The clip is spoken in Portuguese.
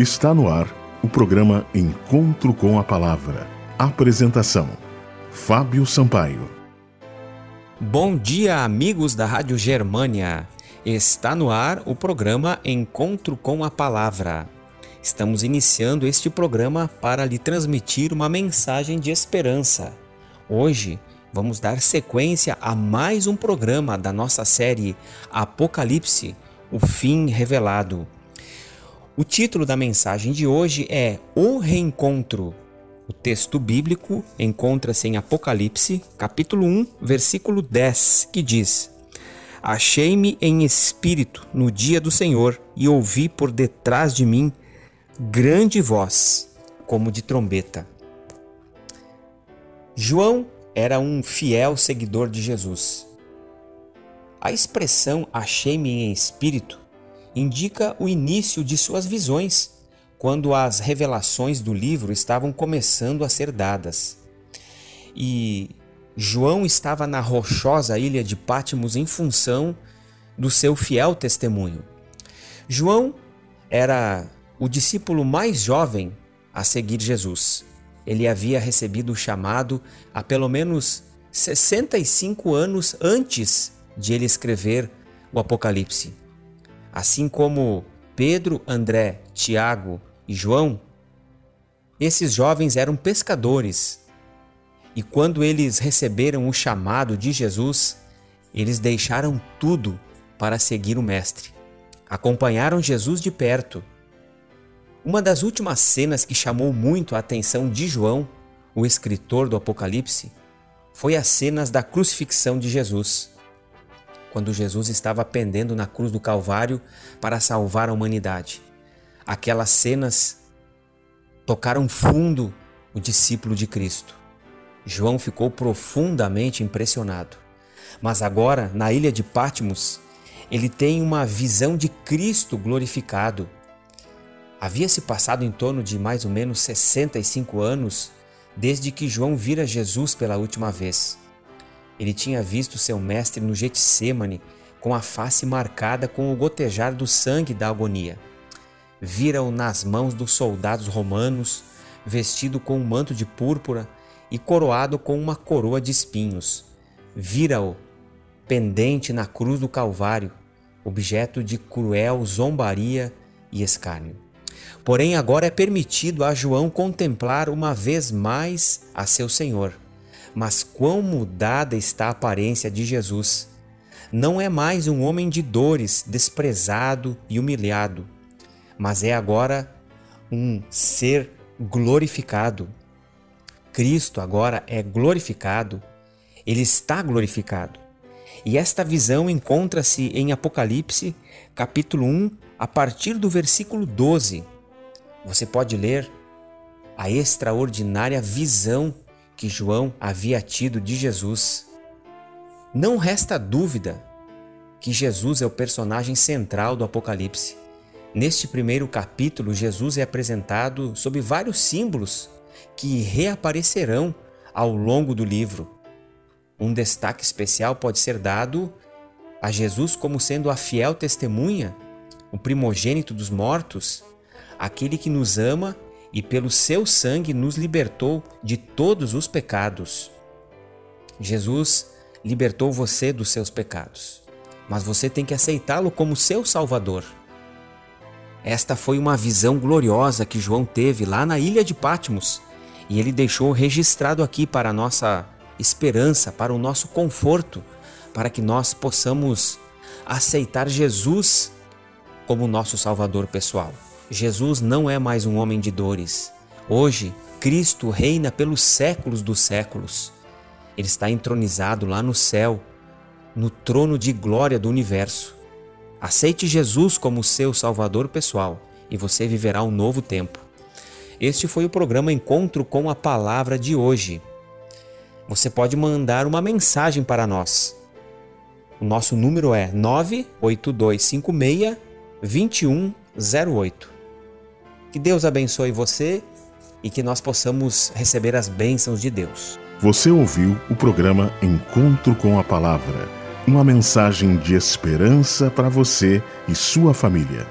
Está no ar o programa Encontro com a Palavra. Apresentação: Fábio Sampaio. Bom dia, amigos da Rádio Germânia. Está no ar o programa Encontro com a Palavra. Estamos iniciando este programa para lhe transmitir uma mensagem de esperança. Hoje vamos dar sequência a mais um programa da nossa série Apocalipse O Fim Revelado. O título da mensagem de hoje é O Reencontro. O texto bíblico encontra-se em Apocalipse, capítulo 1, versículo 10, que diz: Achei-me em espírito no dia do Senhor e ouvi por detrás de mim grande voz, como de trombeta. João era um fiel seguidor de Jesus. A expressão achei-me em espírito indica o início de suas visões, quando as revelações do livro estavam começando a ser dadas. E João estava na rochosa ilha de Pátimos em função do seu fiel testemunho. João era o discípulo mais jovem a seguir Jesus. Ele havia recebido o chamado há pelo menos 65 anos antes de ele escrever o Apocalipse. Assim como Pedro, André, Tiago e João, esses jovens eram pescadores. E quando eles receberam o chamado de Jesus, eles deixaram tudo para seguir o Mestre. Acompanharam Jesus de perto. Uma das últimas cenas que chamou muito a atenção de João, o escritor do Apocalipse, foi as cenas da crucifixão de Jesus quando Jesus estava pendendo na cruz do Calvário para salvar a humanidade. Aquelas cenas tocaram fundo o discípulo de Cristo. João ficou profundamente impressionado. Mas agora, na ilha de Patmos, ele tem uma visão de Cristo glorificado. Havia se passado em torno de mais ou menos 65 anos desde que João vira Jesus pela última vez. Ele tinha visto seu mestre no Getsemane, com a face marcada com o gotejar do sangue da agonia. Vira-o nas mãos dos soldados romanos, vestido com um manto de púrpura e coroado com uma coroa de espinhos. Vira-o pendente na cruz do Calvário, objeto de cruel zombaria e escárnio. Porém, agora é permitido a João contemplar uma vez mais a seu Senhor mas quão mudada está a aparência de Jesus. Não é mais um homem de dores, desprezado e humilhado, mas é agora um ser glorificado. Cristo agora é glorificado, ele está glorificado. E esta visão encontra-se em Apocalipse, capítulo 1, a partir do versículo 12. Você pode ler a extraordinária visão que João havia tido de Jesus. Não resta dúvida que Jesus é o personagem central do Apocalipse. Neste primeiro capítulo, Jesus é apresentado sob vários símbolos que reaparecerão ao longo do livro. Um destaque especial pode ser dado a Jesus como sendo a fiel testemunha, o primogênito dos mortos, aquele que nos ama e pelo seu sangue nos libertou de todos os pecados. Jesus libertou você dos seus pecados, mas você tem que aceitá-lo como seu Salvador. Esta foi uma visão gloriosa que João teve lá na ilha de Patmos e ele deixou registrado aqui para a nossa esperança, para o nosso conforto, para que nós possamos aceitar Jesus como nosso Salvador pessoal. Jesus não é mais um homem de dores. Hoje, Cristo reina pelos séculos dos séculos. Ele está entronizado lá no céu, no trono de glória do universo. Aceite Jesus como seu Salvador pessoal e você viverá um novo tempo. Este foi o programa Encontro com a Palavra de hoje. Você pode mandar uma mensagem para nós. O nosso número é 98256 2108. Que Deus abençoe você e que nós possamos receber as bênçãos de Deus. Você ouviu o programa Encontro com a Palavra uma mensagem de esperança para você e sua família.